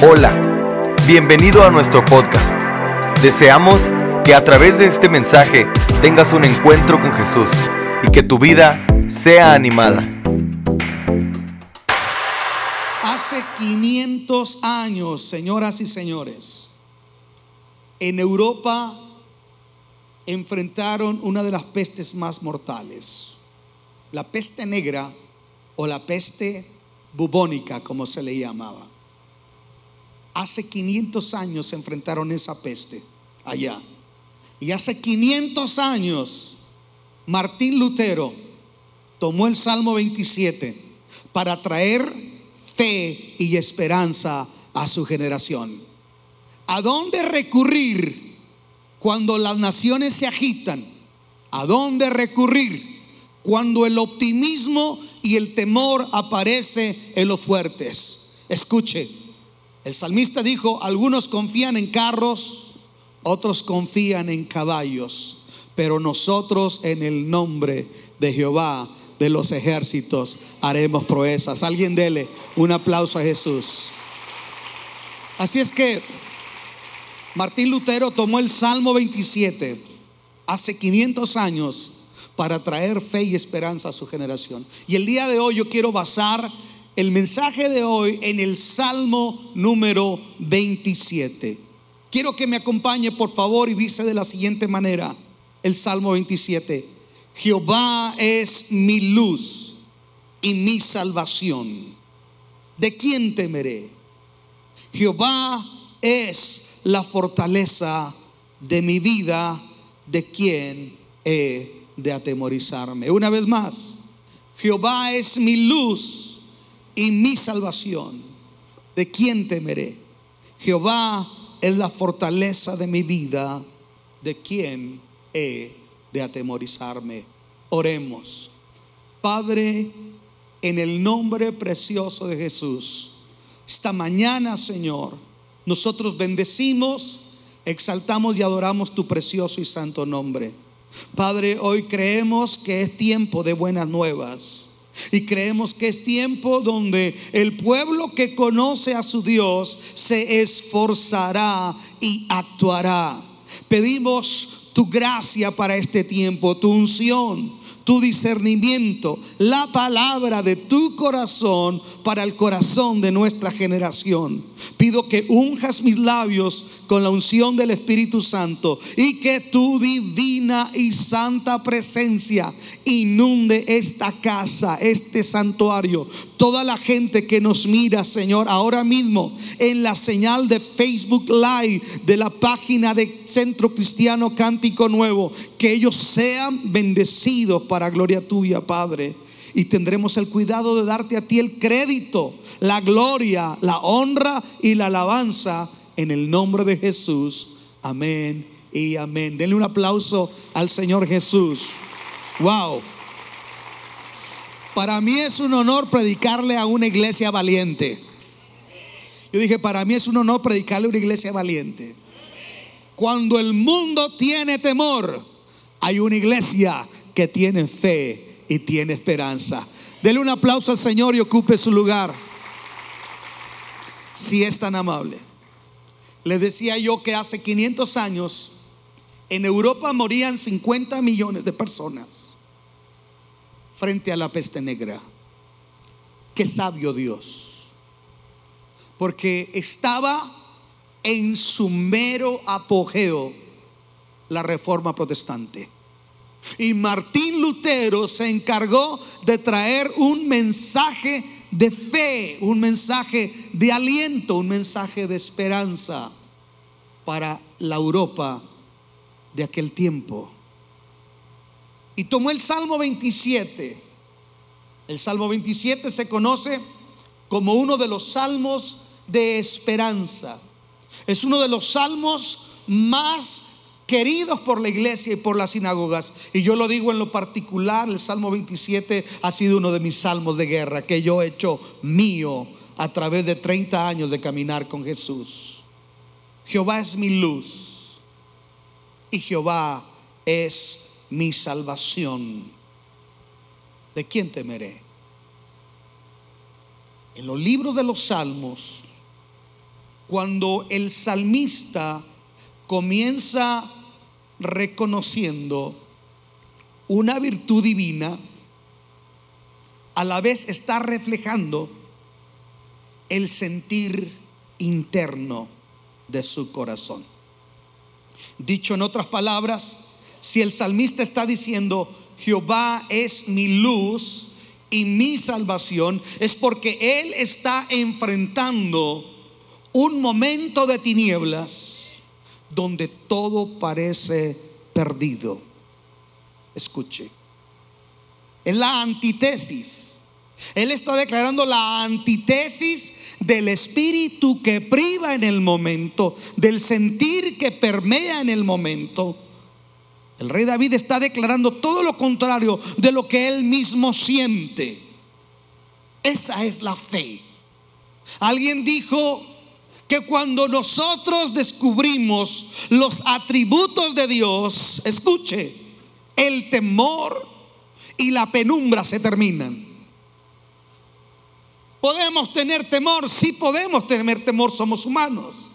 Hola, bienvenido a nuestro podcast. Deseamos que a través de este mensaje tengas un encuentro con Jesús y que tu vida sea animada. Hace 500 años, señoras y señores, en Europa enfrentaron una de las pestes más mortales, la peste negra o la peste bubónica, como se le llamaba. Hace 500 años se enfrentaron esa peste allá. Y hace 500 años Martín Lutero tomó el Salmo 27 para traer fe y esperanza a su generación. ¿A dónde recurrir cuando las naciones se agitan? ¿A dónde recurrir cuando el optimismo y el temor aparece en los fuertes? Escuche, el salmista dijo, algunos confían en carros, otros confían en caballos, pero nosotros en el nombre de Jehová de los ejércitos haremos proezas. Alguien dele un aplauso a Jesús. Así es que Martín Lutero tomó el Salmo 27 hace 500 años para traer fe y esperanza a su generación. Y el día de hoy yo quiero basar el mensaje de hoy en el Salmo número 27. Quiero que me acompañe por favor y dice de la siguiente manera el Salmo 27. Jehová es mi luz y mi salvación. ¿De quién temeré? Jehová es la fortaleza de mi vida. ¿De quién he de atemorizarme? Una vez más, Jehová es mi luz y mi salvación. ¿De quién temeré? Jehová es la fortaleza de mi vida. ¿De quién he de atemorizarme? Oremos. Padre, en el nombre precioso de Jesús, esta mañana, Señor, nosotros bendecimos, exaltamos y adoramos tu precioso y santo nombre. Padre, hoy creemos que es tiempo de buenas nuevas. Y creemos que es tiempo donde el pueblo que conoce a su Dios se esforzará y actuará. Pedimos tu gracia para este tiempo, tu unción, tu discernimiento, la palabra de tu corazón para el corazón de nuestra generación. Pido que unjas mis labios con la unción del Espíritu Santo y que tu divina y santa presencia inunde esta casa, este santuario, toda la gente que nos mira, Señor, ahora mismo en la señal de Facebook Live de la página de Centro Cristiano Cántico Nuevo, que ellos sean bendecidos para gloria tuya, Padre. Y tendremos el cuidado de darte a ti el crédito, la gloria, la honra y la alabanza en el nombre de Jesús. Amén y amén. Denle un aplauso al Señor Jesús. Wow. Para mí es un honor predicarle a una iglesia valiente. Yo dije, para mí es un honor predicarle a una iglesia valiente. Cuando el mundo tiene temor, hay una iglesia que tiene fe y tiene esperanza. Dele un aplauso al Señor y ocupe su lugar. Si es tan amable. Le decía yo que hace 500 años en Europa morían 50 millones de personas frente a la peste negra. Qué sabio Dios. Porque estaba en su mero apogeo la reforma protestante. Y Martín Lutero se encargó de traer un mensaje de fe, un mensaje de aliento, un mensaje de esperanza para la Europa de aquel tiempo. Y tomó el Salmo 27. El Salmo 27 se conoce como uno de los salmos de esperanza. Es uno de los salmos más queridos por la iglesia y por las sinagogas. Y yo lo digo en lo particular, el Salmo 27 ha sido uno de mis salmos de guerra que yo he hecho mío a través de 30 años de caminar con Jesús. Jehová es mi luz y Jehová es mi salvación. ¿De quién temeré? En los libros de los salmos cuando el salmista comienza reconociendo una virtud divina, a la vez está reflejando el sentir interno de su corazón. Dicho en otras palabras, si el salmista está diciendo, Jehová es mi luz y mi salvación, es porque él está enfrentando un momento de tinieblas donde todo parece perdido. Escuche, es la antítesis. Él está declarando la antítesis del espíritu que priva en el momento, del sentir que permea en el momento. El rey David está declarando todo lo contrario de lo que él mismo siente. Esa es la fe. Alguien dijo que cuando nosotros descubrimos los atributos de Dios, escuche, el temor y la penumbra se terminan. Podemos tener temor, sí podemos tener temor, somos humanos.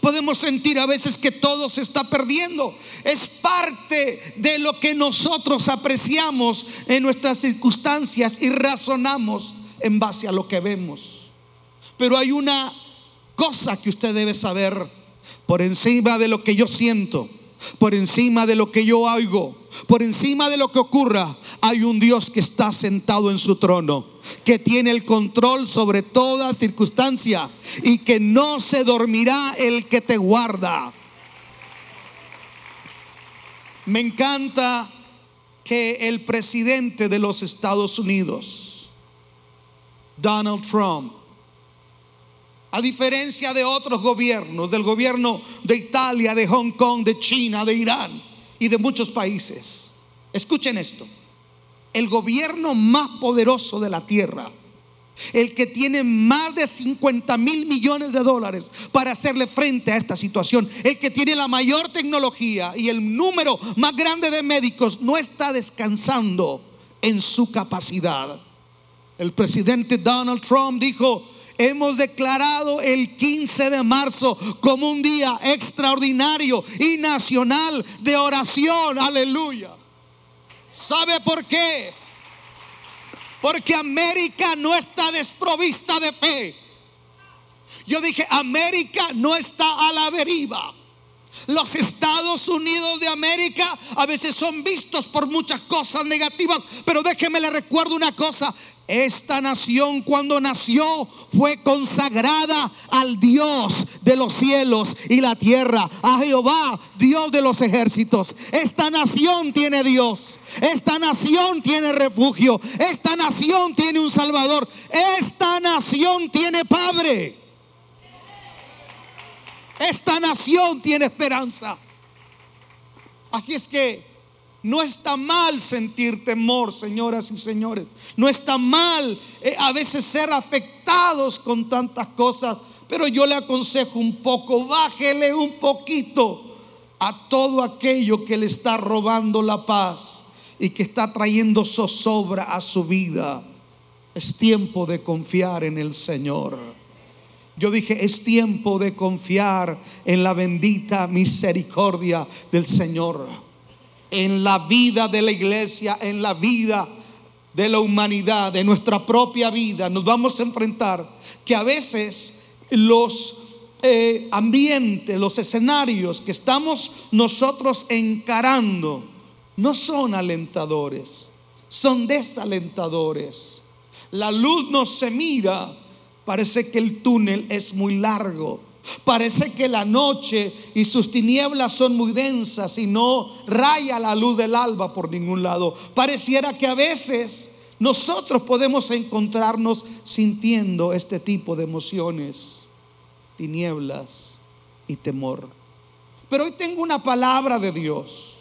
Podemos sentir a veces que todo se está perdiendo. Es parte de lo que nosotros apreciamos en nuestras circunstancias y razonamos en base a lo que vemos. Pero hay una cosa que usted debe saber por encima de lo que yo siento por encima de lo que yo oigo, por encima de lo que ocurra, hay un Dios que está sentado en su trono, que tiene el control sobre toda circunstancia y que no se dormirá el que te guarda. Me encanta que el presidente de los Estados Unidos, Donald Trump, a diferencia de otros gobiernos, del gobierno de Italia, de Hong Kong, de China, de Irán y de muchos países. Escuchen esto. El gobierno más poderoso de la tierra, el que tiene más de 50 mil millones de dólares para hacerle frente a esta situación, el que tiene la mayor tecnología y el número más grande de médicos, no está descansando en su capacidad. El presidente Donald Trump dijo, hemos declarado el 15 de marzo como un día extraordinario y nacional de oración. Aleluya. ¿Sabe por qué? Porque América no está desprovista de fe. Yo dije, América no está a la deriva. Los Estados Unidos de América a veces son vistos por muchas cosas negativas, pero déjeme le recuerdo una cosa, esta nación cuando nació fue consagrada al Dios de los cielos y la tierra, a Jehová, Dios de los ejércitos. Esta nación tiene Dios, esta nación tiene refugio, esta nación tiene un Salvador, esta nación tiene Padre. Esta nación tiene esperanza. Así es que no está mal sentir temor, señoras y señores. No está mal eh, a veces ser afectados con tantas cosas. Pero yo le aconsejo un poco, bájele un poquito a todo aquello que le está robando la paz y que está trayendo zozobra a su vida. Es tiempo de confiar en el Señor. Yo dije, es tiempo de confiar en la bendita misericordia del Señor, en la vida de la iglesia, en la vida de la humanidad, de nuestra propia vida. Nos vamos a enfrentar que a veces los eh, ambientes, los escenarios que estamos nosotros encarando no son alentadores, son desalentadores. La luz no se mira Parece que el túnel es muy largo. Parece que la noche y sus tinieblas son muy densas y no raya la luz del alba por ningún lado. Pareciera que a veces nosotros podemos encontrarnos sintiendo este tipo de emociones, tinieblas y temor. Pero hoy tengo una palabra de Dios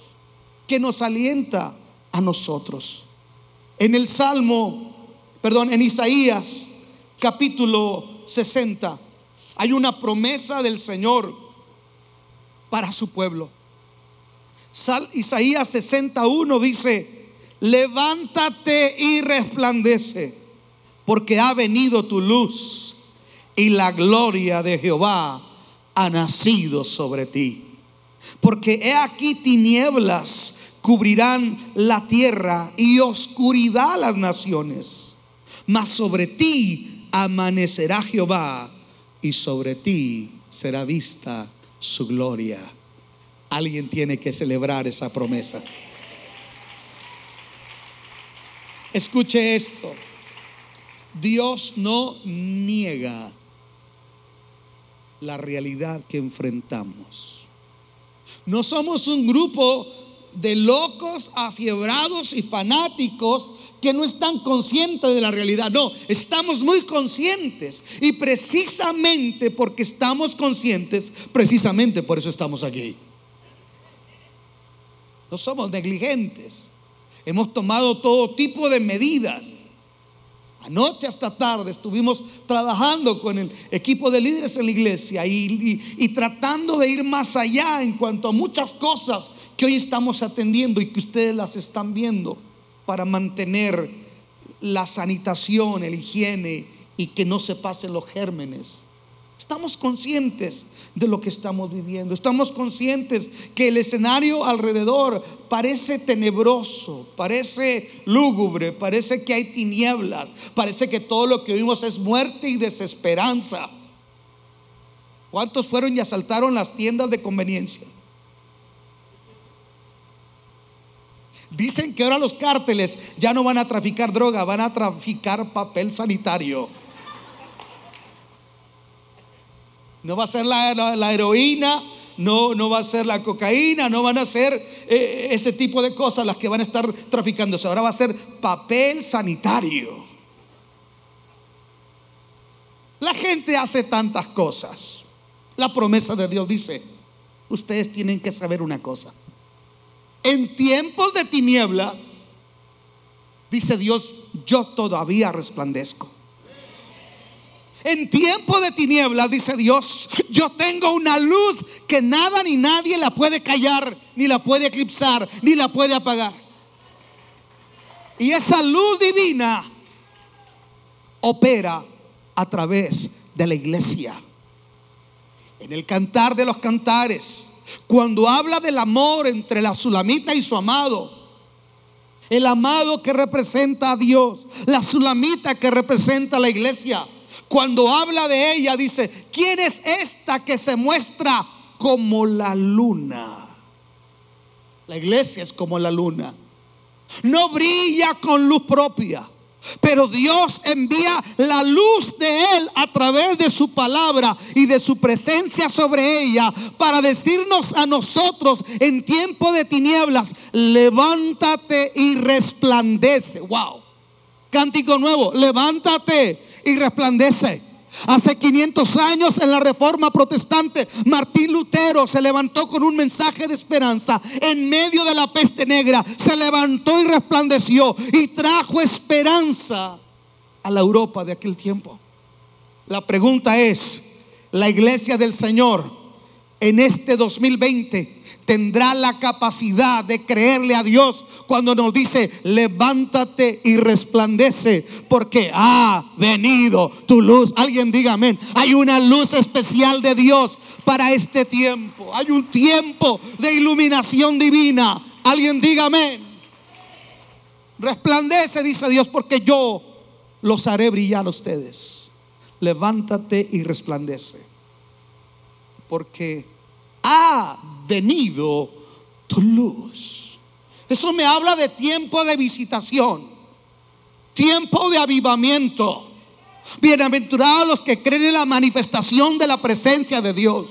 que nos alienta a nosotros. En el Salmo, perdón, en Isaías capítulo 60 hay una promesa del Señor para su pueblo. Isaías 61 dice, levántate y resplandece, porque ha venido tu luz y la gloria de Jehová ha nacido sobre ti. Porque he aquí tinieblas cubrirán la tierra y oscuridad las naciones. Mas sobre ti amanecerá Jehová y sobre ti será vista su gloria. Alguien tiene que celebrar esa promesa. Escuche esto. Dios no niega la realidad que enfrentamos. No somos un grupo de locos, afiebrados y fanáticos que no están conscientes de la realidad. No, estamos muy conscientes. Y precisamente porque estamos conscientes, precisamente por eso estamos aquí. No somos negligentes. Hemos tomado todo tipo de medidas Anoche hasta tarde estuvimos trabajando con el equipo de líderes en la iglesia y, tratando de ir más allá en cuanto a muchas cosas que hoy estamos atendiendo y que ustedes las están viendo para mantener la sanitación, el higiene y que no se pasen los gérmenes. Estamos conscientes de lo que estamos viviendo. Estamos conscientes que el escenario alrededor parece tenebroso, parece lúgubre, parece que hay tinieblas, parece que todo lo que oímos es muerte y desesperanza. ¿Cuántos fueron y asaltaron las tiendas de conveniencia? Dicen que ahora los cárteles ya no van a traficar droga, van a traficar papel sanitario. No va a ser la, heroína, no, no, va a ser la cocaína, no van a ser eh, ese tipo de cosas las que van a estar traficándose. Ahora va a ser papel sanitario. La gente hace tantas cosas. La promesa de Dios dice, ustedes tienen que saber una cosa. En tiempos de tinieblas, dice Dios, yo todavía resplandezco. En tiempo de tinieblas, dice Dios, yo tengo una luz que nada ni nadie la puede callar, ni la puede eclipsar, ni la puede apagar. Y esa luz divina opera a través de la iglesia. En el cantar de los cantares, cuando habla del amor entre la sulamita y su amado, el amado que representa a Dios, la sulamita que representa a la iglesia cuando habla de ella, dice, ¿quién es esta que se muestra como la luna? La iglesia es como la luna. No brilla con luz propia. Pero Dios envía la luz de Él a través de su palabra y de su presencia sobre ella para decirnos a nosotros en tiempo de tinieblas, levántate y resplandece. Wow. Cántico nuevo, levántate y resplandece. Hace 500 años en la Reforma Protestante, Martín Lutero se levantó con un mensaje de esperanza. En medio de la peste negra, se levantó y resplandeció y trajo esperanza a la Europa de aquel tiempo. La pregunta es, ¿la iglesia del Señor en este 2020 tendrá la capacidad de creerle a Dios cuando nos dice, levántate y resplandece, porque ha venido tu luz. Alguien diga amén. Hay una luz especial de Dios para este tiempo. Hay un tiempo de iluminación divina. Alguien diga amén. Resplandece, dice Dios, porque yo los haré brillar a ustedes. Levántate y resplandece. Porque ha venido tu luz. Eso me habla de tiempo de visitación, tiempo de avivamiento. Bienaventurados los que creen en la manifestación de la presencia de Dios.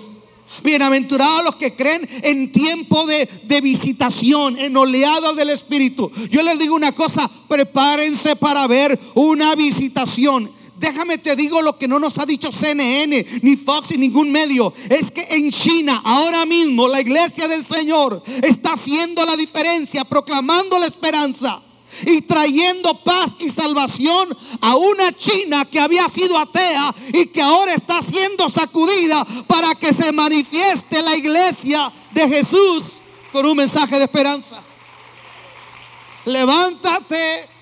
Bienaventurados los que creen en tiempo de, de, visitación, en oleadas del Espíritu. Yo les digo una cosa, prepárense para ver una visitación. Déjame te digo lo que no nos ha dicho CNN, ni Fox, ni ningún medio. Es que en China, ahora mismo, la iglesia del Señor está haciendo la diferencia, proclamando la esperanza y trayendo paz y salvación a una China que había sido atea y que ahora está siendo sacudida para que se manifieste la iglesia de Jesús con un mensaje de esperanza. Levántate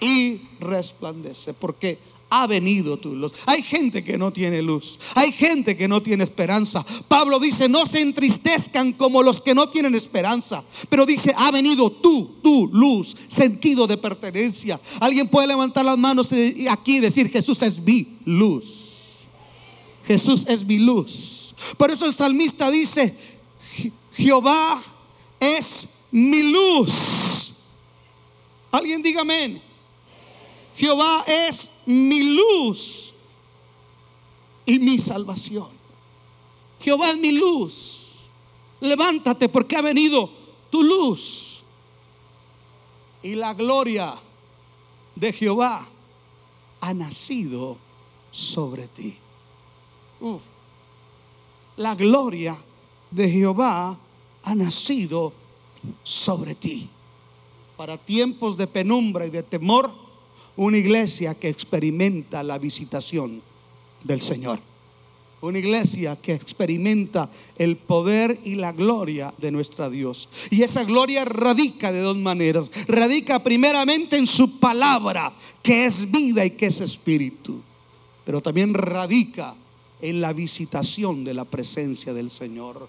y resplandece, porque ha venido tu luz. Hay gente que no tiene luz. Hay gente que no tiene esperanza. Pablo dice, no se entristezcan como los que no tienen esperanza. Pero dice, ha venido tú, tu luz, sentido de pertenencia. Alguien puede levantar las manos aquí y decir, Jesús es mi luz. Jesús es mi luz. Por eso el salmista dice, Jehová es mi luz. Alguien diga amén. Jehová es mi luz y mi salvación. Jehová es mi luz. Levántate porque ha venido tu luz. Y la gloria de Jehová ha nacido sobre ti. La gloria de Jehová ha nacido sobre ti. Para tiempos de penumbra y de temor, una iglesia que experimenta la visitación del Señor. Una iglesia que experimenta el poder y la gloria de nuestra Dios. Y esa gloria radica de dos maneras. Radica primeramente en su palabra, que es vida y que es espíritu. Pero también radica en la visitación de la presencia del Señor.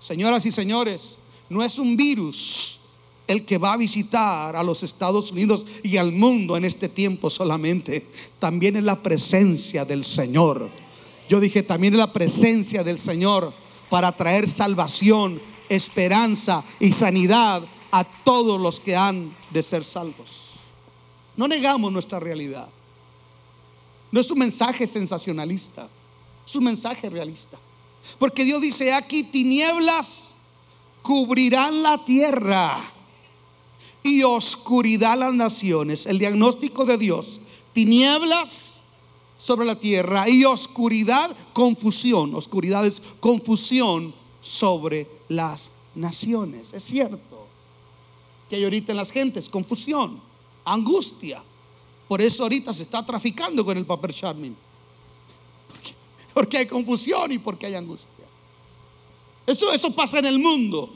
Señoras y señores, no es un virus el que va a visitar a los Estados Unidos y al mundo en este tiempo solamente. También es la presencia del Señor. Yo dije, también es la presencia del Señor para traer salvación, esperanza y sanidad a todos los que han de ser salvos. No negamos nuestra realidad. No es un mensaje sensacionalista, es un mensaje realista. Porque Dios dice, aquí tinieblas cubrirán la tierra y oscuridad las naciones. El diagnóstico de Dios, tinieblas sobre la tierra y oscuridad, confusión. Oscuridad es confusión sobre las naciones. Es cierto que hay ahorita en las gentes confusión, angustia. Por eso ahorita se está traficando con el papel Charmin. Porque, porque hay confusión y porque hay angustia. Eso, eso pasa en el mundo.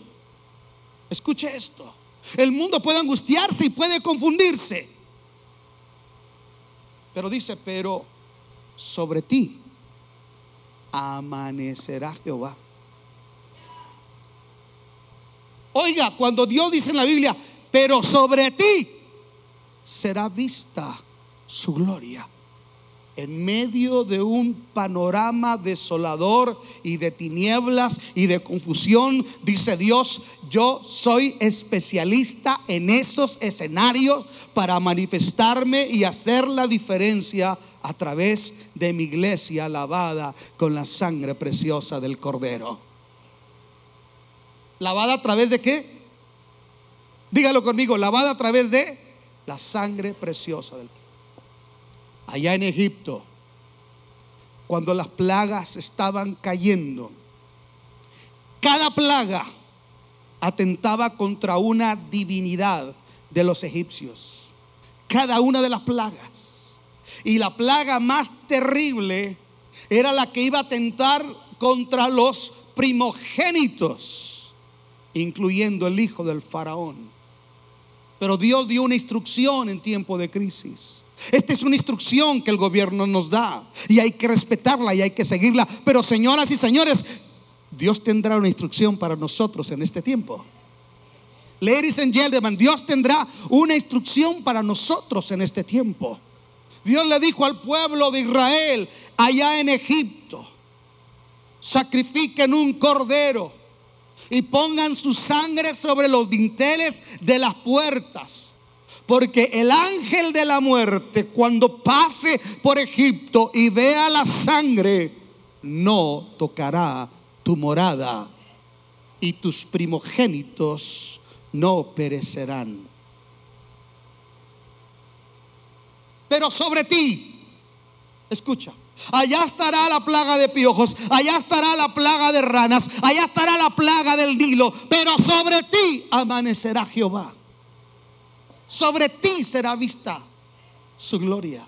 Escuche esto. El mundo puede angustiarse y puede confundirse. Pero dice, pero sobre ti amanecerá Jehová. Oiga, cuando Dios dice en la Biblia, pero sobre ti será vista su gloria en medio de un panorama desolador y de tinieblas y de confusión, dice Dios, yo soy especialista en esos escenarios para manifestarme y hacer la diferencia a través de mi iglesia lavada con la sangre preciosa del Cordero. ¿Lavada a través de qué? Dígalo conmigo, lavada a través de la sangre preciosa del Cordero allá en Egipto, cuando las plagas estaban cayendo, cada plaga atentaba contra una divinidad de los egipcios. Cada una de las plagas. Y la plaga más terrible era la que iba a atentar contra los primogénitos, incluyendo el hijo del faraón. Pero Dios dio una instrucción en tiempo de crisis. Esta es una instrucción que el gobierno nos da y hay que respetarla y hay que seguirla. Pero señoras y señores, Dios tendrá una instrucción para nosotros en este tiempo. Ladies and gentlemen, Dios tendrá una instrucción para nosotros en este tiempo. Dios le dijo al pueblo de Israel allá en Egipto, sacrifiquen un cordero y pongan su sangre sobre los dinteles de las puertas porque el ángel de la muerte, cuando pase por Egipto y vea la sangre, no tocará tu morada y tus primogénitos no perecerán. Pero sobre ti, escucha, allá estará la plaga de piojos, allá estará la plaga de ranas, allá estará la plaga del Nilo, pero sobre ti amanecerá Jehová sobre ti será vista su gloria.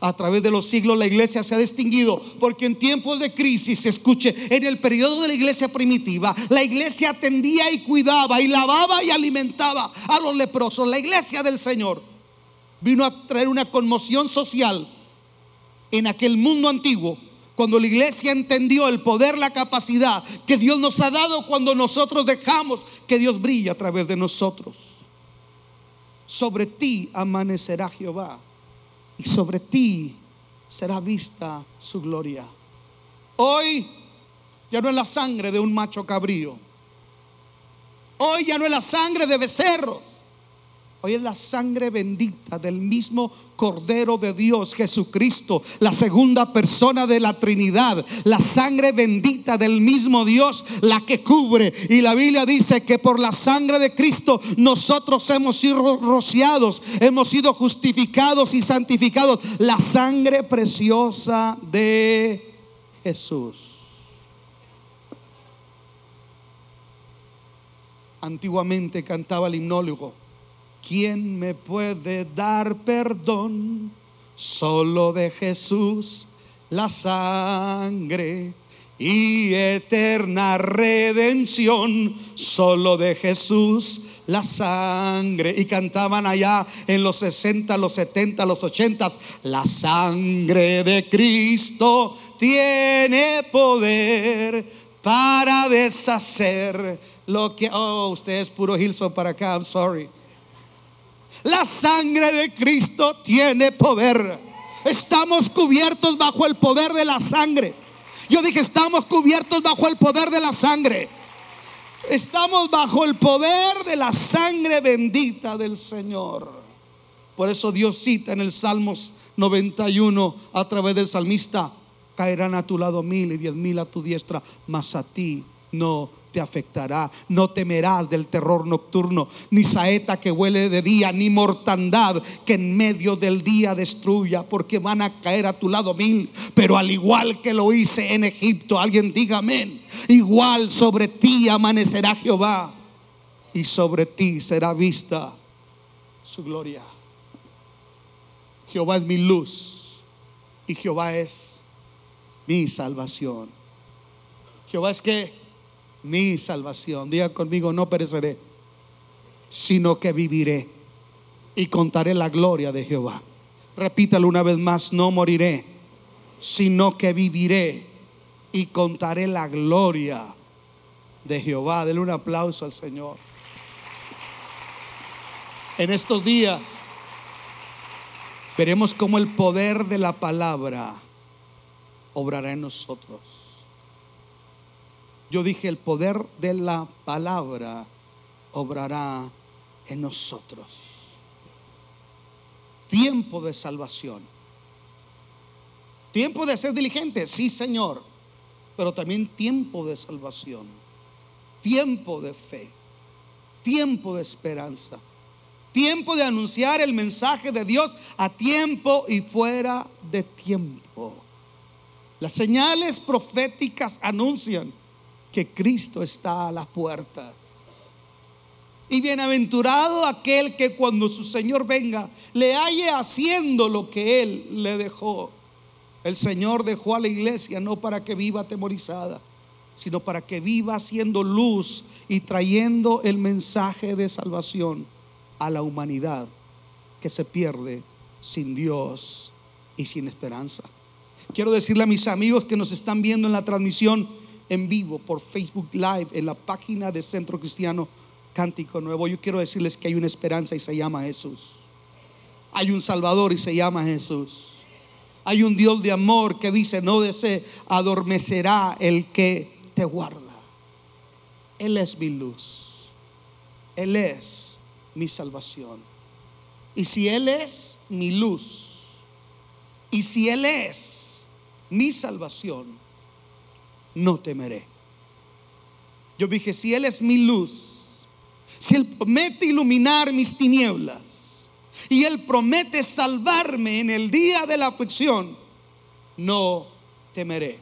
A través de los siglos la iglesia se ha distinguido porque en tiempos de crisis, escuche, en el periodo de la iglesia primitiva, la iglesia atendía y cuidaba y lavaba y alimentaba a los leprosos. La iglesia del Señor vino a traer una conmoción social en aquel mundo antiguo, cuando la iglesia entendió el poder, la capacidad que Dios nos ha dado cuando nosotros dejamos que Dios brille a través de nosotros. Sobre ti amanecerá Jehová y sobre ti será vista su gloria. Hoy ya no es la sangre de un macho cabrío. Hoy ya no es la sangre de becerros. Hoy es la sangre bendita del mismo Cordero de Dios, Jesucristo, la segunda persona de la Trinidad, la sangre bendita del mismo Dios, la que cubre. Y la Biblia dice que por la sangre de Cristo nosotros hemos sido rociados, hemos sido justificados y santificados. La sangre preciosa de Jesús. Antiguamente cantaba el himnólogo ¿Quién me puede dar perdón? Solo de Jesús la sangre y eterna redención. Solo de Jesús la sangre. Y cantaban allá en los 60, los 70, los 80. La sangre de Cristo tiene poder para deshacer lo que... Oh, usted es puro Hilson para acá, I'm sorry. La sangre de Cristo tiene poder. Estamos cubiertos bajo el poder de la sangre. Yo dije, estamos cubiertos bajo el poder de la sangre. Estamos bajo el poder de la sangre bendita del Señor. Por eso Dios cita en el Salmos 91 a través del salmista, caerán a tu lado mil y diez mil a tu diestra, mas a ti no te afectará. No temerás del terror nocturno, ni saeta que huele de día, ni mortandad que en medio del día destruya, porque van a caer a tu lado mil. Pero al igual que lo hice en Egipto, alguien diga amén. Igual sobre ti amanecerá Jehová y sobre ti será vista su gloria. Jehová es mi luz y Jehová es mi salvación. Jehová es que mi salvación. Diga conmigo, no pereceré, sino que viviré y contaré la gloria de Jehová. Repítalo una vez más, no moriré, sino que viviré y contaré la gloria de Jehová. Denle un aplauso al Señor. En estos días veremos cómo el poder de la palabra obrará en nosotros. Yo dije, el poder de la palabra obrará en nosotros. Tiempo de salvación. Tiempo de ser diligente, sí Señor, pero también tiempo de salvación. Tiempo de fe. Tiempo de esperanza. Tiempo de anunciar el mensaje de Dios a tiempo y fuera de tiempo. Las señales proféticas anuncian que Cristo está a las puertas. Y bienaventurado aquel que cuando su Señor venga le halle haciendo lo que Él le dejó. El Señor dejó a la iglesia no para que viva atemorizada, sino para que viva haciendo luz y trayendo el mensaje de salvación a la humanidad que se pierde sin Dios y sin esperanza. Quiero decirle a mis amigos que nos están viendo en la transmisión, en vivo por Facebook Live en la página de Centro Cristiano Cántico Nuevo. Yo quiero decirles que hay una esperanza y se llama Jesús. Hay un Salvador y se llama Jesús. Hay un Dios de amor que dice, no se adormecerá el que te guarda. Él es mi luz. Él es mi salvación. Y si Él es mi luz, y si Él es mi salvación, no temeré. Yo dije, si Él es mi luz, si Él promete iluminar mis tinieblas y Él promete salvarme en el día de la aflicción, no temeré.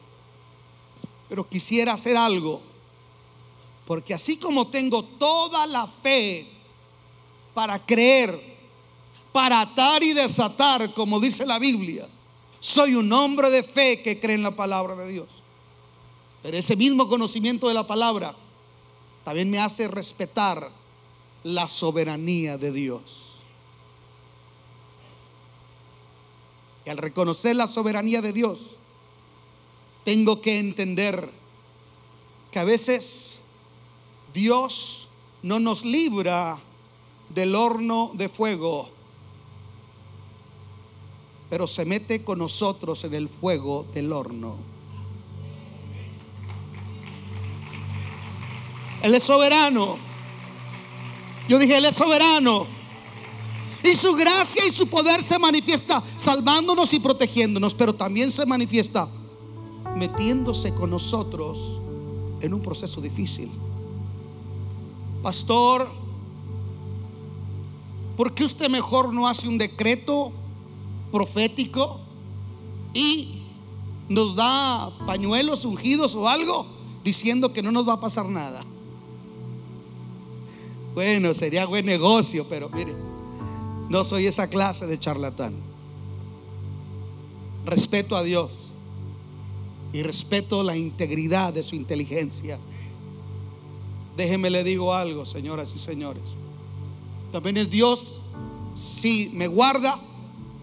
Pero quisiera hacer algo, porque así como tengo toda la fe para creer, para atar y desatar, como dice la Biblia, soy un hombre de fe que cree en la palabra de Dios. Pero ese mismo conocimiento de la palabra también me hace respetar la soberanía de Dios. Y al reconocer la soberanía de Dios, tengo que entender que a veces Dios no nos libra del horno de fuego, pero se mete con nosotros en el fuego del horno. Él es soberano. Yo dije, Él es soberano. Y su gracia y su poder se manifiesta salvándonos y protegiéndonos, pero también se manifiesta metiéndose con nosotros en un proceso difícil. Pastor, ¿por qué usted mejor no hace un decreto profético y nos da pañuelos ungidos o algo diciendo que no nos va a pasar nada? Bueno, sería buen negocio, pero mire, no soy esa clase de charlatán. Respeto a Dios y respeto la integridad de su inteligencia. Déjeme le digo algo, señoras y señores. También es Dios si me guarda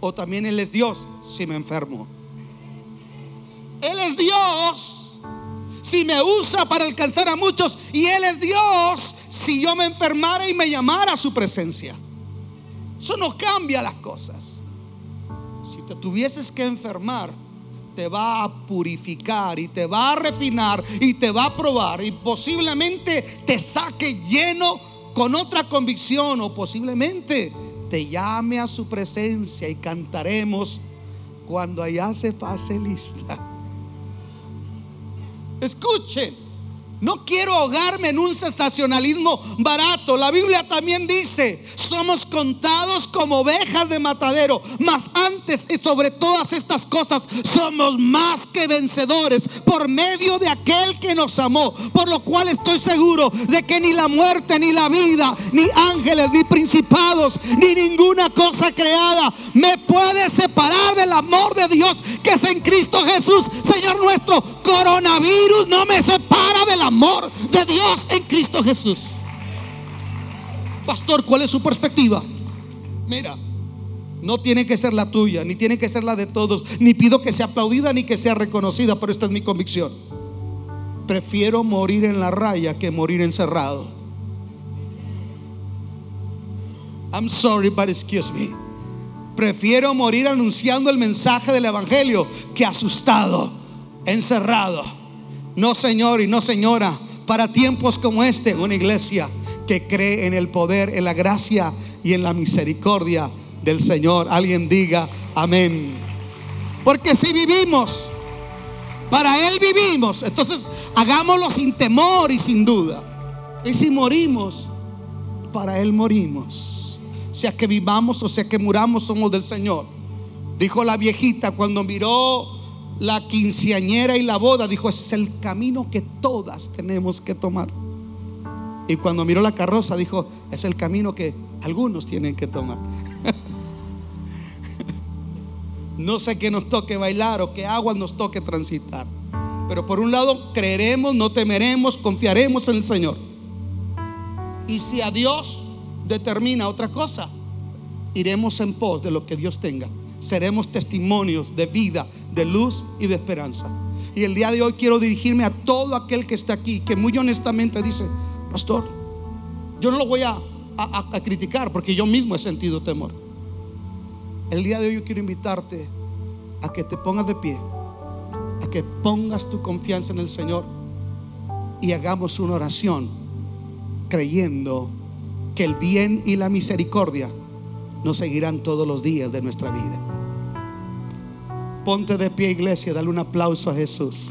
o también Él es Dios si me enfermo. Él es Dios si me usa para alcanzar a muchos y Él es Dios si yo me enfermara y me llamara a su presencia. Eso no cambia las cosas. Si te tuvieses que enfermar, te va a purificar y te va a refinar y te va a probar y posiblemente te saque lleno con otra convicción o posiblemente te llame a su presencia y cantaremos cuando allá se pase lista. Escuchen. No quiero ahogarme en un sensacionalismo barato. La Biblia también dice, somos contados como ovejas de matadero, mas antes y sobre todas estas cosas somos más que vencedores por medio de aquel que nos amó. Por lo cual estoy seguro de que ni la muerte, ni la vida, ni ángeles, ni principados, ni ninguna cosa creada me puede separar del amor de Dios que es en Cristo Jesús, Señor nuestro. Coronavirus no me separa del amor de Dios en Cristo Jesús. Pastor, ¿cuál es su perspectiva? Mira, no tiene que ser la tuya, ni tiene que ser la de todos, ni pido que sea aplaudida ni que sea reconocida, pero esta es mi convicción. Prefiero morir en la raya que morir encerrado. I'm sorry, but excuse me. Prefiero morir anunciando el mensaje del Evangelio que asustado, encerrado no, señor y no, señora, para tiempos como este, una iglesia que cree en el poder, en la gracia y en la misericordia del Señor. Alguien diga amén. Porque si vivimos, para Él vivimos, entonces hagámoslo sin temor y sin duda. Y si morimos, para Él morimos. Sea que vivamos o sea que muramos, somos del Señor. Dijo la viejita cuando miró la quinceañera y la boda, dijo, ese es el camino que todas tenemos que tomar. Y cuando miró la carroza, dijo, es el camino que algunos tienen que tomar. no sé qué nos toque bailar o qué agua nos toque transitar. Pero por un lado, creeremos, no temeremos, confiaremos en el Señor. Y si a Dios determina otra cosa, iremos en pos de lo que Dios tenga seremos testimonios de vida, de luz y de esperanza. Y el día de hoy quiero dirigirme a todo aquel que está aquí, que muy honestamente dice, pastor, yo no lo voy a, criticar porque yo mismo he sentido temor. El día de hoy yo quiero invitarte a que te pongas de pie, a que pongas tu confianza en el Señor y hagamos una oración creyendo que el bien y la misericordia nos seguirán todos los días de nuestra vida. Ponte de pie, iglesia, dale un aplauso a Jesús.